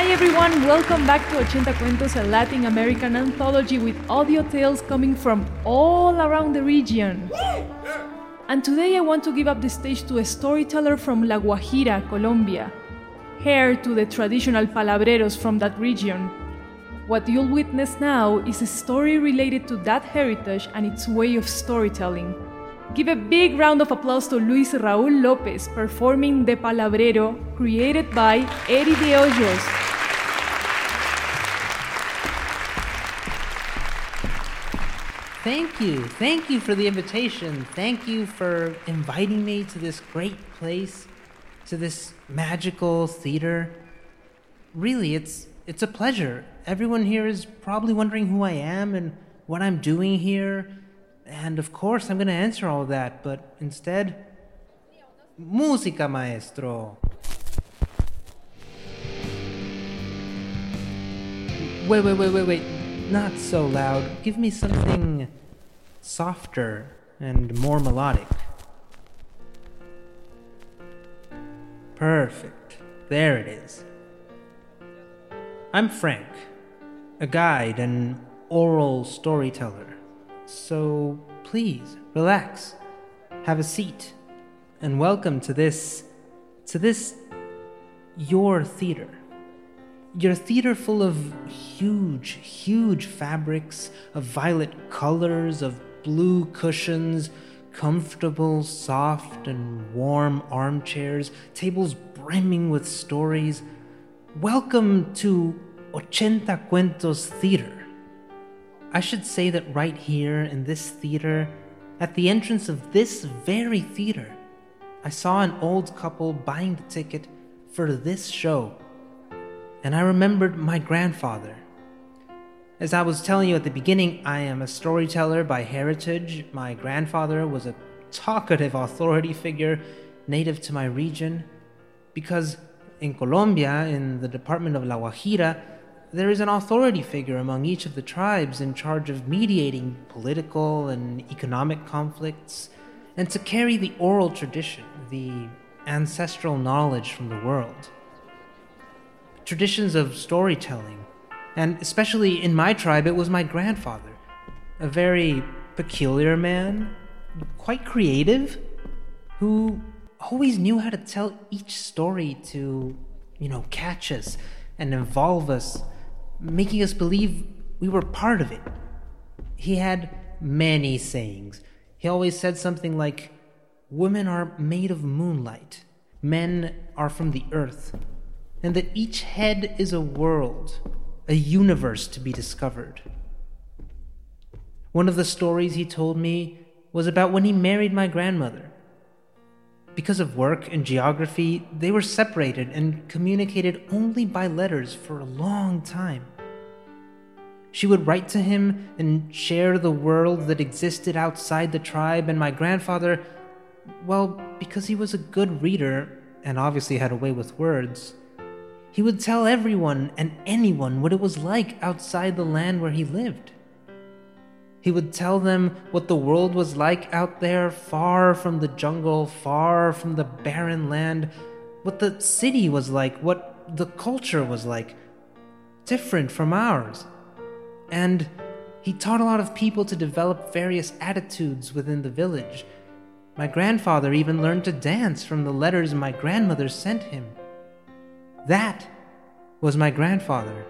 Hi everyone, welcome back to Ochenta Cuentos, a Latin American anthology with audio tales coming from all around the region. And today I want to give up the stage to a storyteller from La Guajira, Colombia, heir to the traditional palabreros from that region. What you'll witness now is a story related to that heritage and its way of storytelling. Give a big round of applause to Luis Raúl López performing The Palabrero, created by Eddie de Hoyos. Thank you. Thank you for the invitation. Thank you for inviting me to this great place, to this magical theater. Really, it's it's a pleasure. Everyone here is probably wondering who I am and what I'm doing here. And of course, I'm going to answer all that, but instead, música maestro. Wait, wait, wait, wait, wait not so loud. Give me something softer and more melodic. Perfect. There it is. I'm Frank, a guide and oral storyteller. So please relax, have a seat, and welcome to this to this your theater. Your theater full of huge, huge fabrics, of violet colors, of blue cushions, comfortable, soft, and warm armchairs, tables brimming with stories. Welcome to Ochenta Cuentos Theater. I should say that right here in this theater, at the entrance of this very theater, I saw an old couple buying the ticket for this show and I remembered my grandfather. As I was telling you at the beginning, I am a storyteller by heritage. My grandfather was a talkative authority figure native to my region, because in Colombia, in the department of La Guajira, there is an authority figure among each of the tribes in charge of mediating political and economic conflicts, and to carry the oral tradition, the ancestral knowledge from the world traditions of storytelling. And especially in my tribe, it was my grandfather, a very peculiar man, quite creative, who always knew how to tell each story to, you know, catch us and involve us, making us believe we were part of it. He had many sayings. He always said something like, Women are made of moonlight, men are from the earth, and that each head is a world, a universe to be discovered. One of the stories he told me was about when he married my grandmother. Because of work and geography, they were separated and communicated only by letters for a long time. She would write to him and share the world that existed outside the tribe, and my grandfather, well, because he was a good reader and obviously had a way with words, he would tell everyone and anyone what it was like outside the land where he lived. He would tell them what the world was like out there, far from the jungle, far from the barren land, what the city was like, what the culture was like, different from ours. And he taught a lot of people to develop various attitudes within the village. My grandfather even learned to dance from the letters my grandmother sent him. That was my grandfather.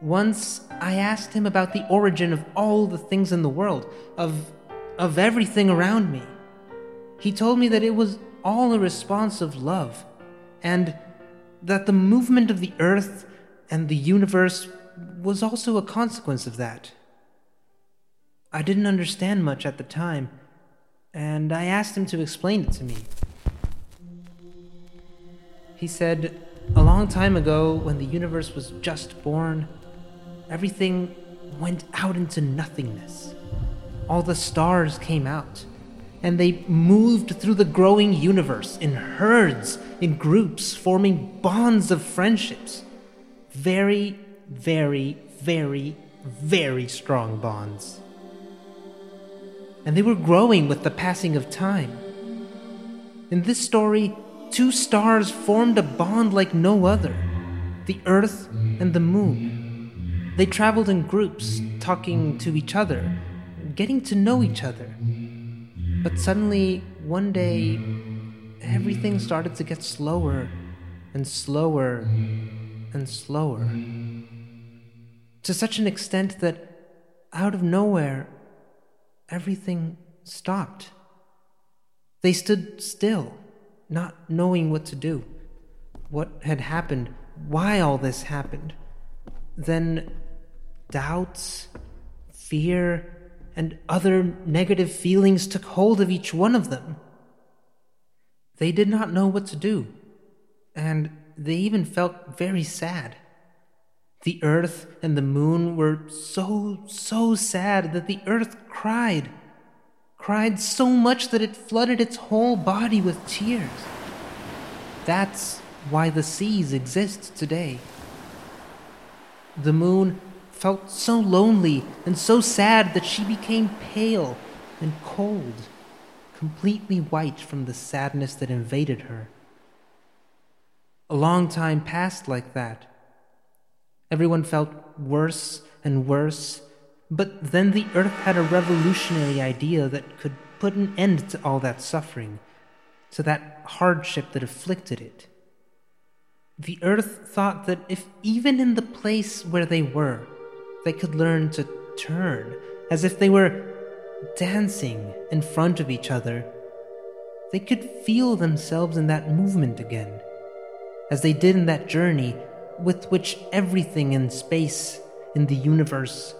Once I asked him about the origin of all the things in the world, of, of everything around me. He told me that it was all a response of love, and that the movement of the earth and the universe was also a consequence of that. I didn't understand much at the time, and I asked him to explain it to me. He said, a long time ago, when the universe was just born, everything went out into nothingness. All the stars came out, and they moved through the growing universe in herds, in groups, forming bonds of friendships. Very, very, very, very strong bonds. And they were growing with the passing of time. In this story, two stars formed a bond like no other the Earth and the Moon. They traveled in groups, talking to each other, getting to know each other. But suddenly, one day, everything started to get slower and slower and slower. To such an extent that, out of nowhere, everything stopped. They stood still not knowing what to do, what had happened, why all this happened. Then doubts, fear, and other negative feelings took hold of each one of them. They did not know what to do, and they even felt very sad. The earth and the moon were so, so sad that the earth cried cried so much that it flooded its whole body with tears. That's why the seas exist today. The moon felt so lonely and so sad that she became pale and cold, completely white from the sadness that invaded her. A long time passed like that. Everyone felt worse and worse but then the Earth had a revolutionary idea that could put an end to all that suffering, to that hardship that afflicted it. The Earth thought that if even in the place where they were, they could learn to turn, as if they were dancing in front of each other, they could feel themselves in that movement again, as they did in that journey with which everything in space, in the universe,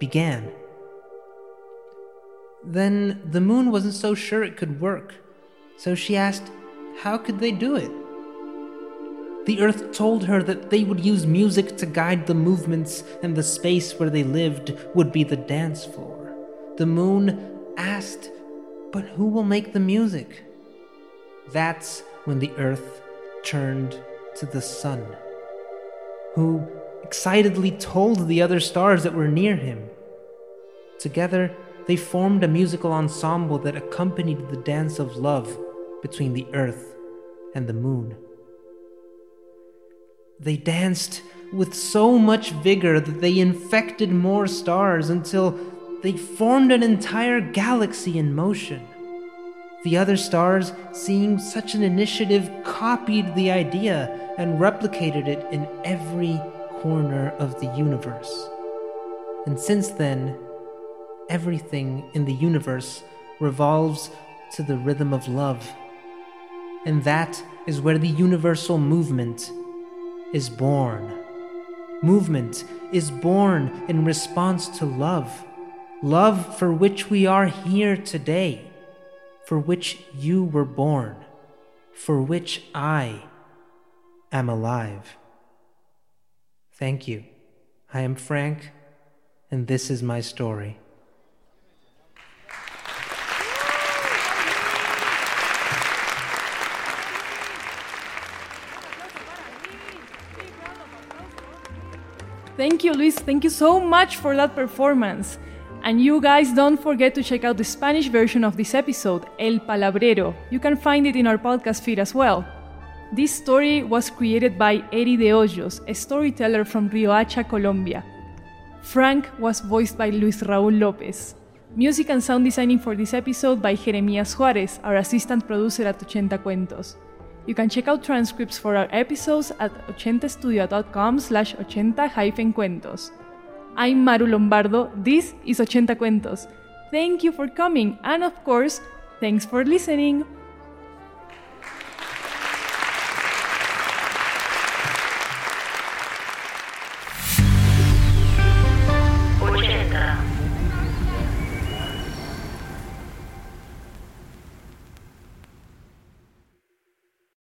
began. Then the moon wasn't so sure it could work, so she asked, How could they do it? The earth told her that they would use music to guide the movements, and the space where they lived would be the dance floor. The moon asked, But who will make the music? That's when the earth turned to the sun, who excitedly told the other stars that were near him. Together, they formed a musical ensemble that accompanied the dance of love between the earth and the moon. They danced with so much vigor that they infected more stars until they formed an entire galaxy in motion. The other stars, seeing such an initiative, copied the idea and replicated it in every corner of the universe. And since then, everything in the universe revolves to the rhythm of love. And that is where the universal movement is born. Movement is born in response to love. Love for which we are here today, for which you were born, for which I am alive. Thank you. I am Frank, and this is my story. Thank you, Luis. Thank you so much for that performance. And you guys don't forget to check out the Spanish version of this episode, El Palabrero. You can find it in our podcast feed as well. This story was created by Eri de Hoyos, a storyteller from Riohacha, Colombia. Frank was voiced by Luis Raúl López. Music and sound designing for this episode by Jeremías Juárez, our assistant producer at Ochenta Cuentos. You can check out transcripts for our episodes at 80studio.com slash 80-cuentos. I'm Maru Lombardo, this is 80 Cuentos. Thank you for coming, and of course, thanks for listening.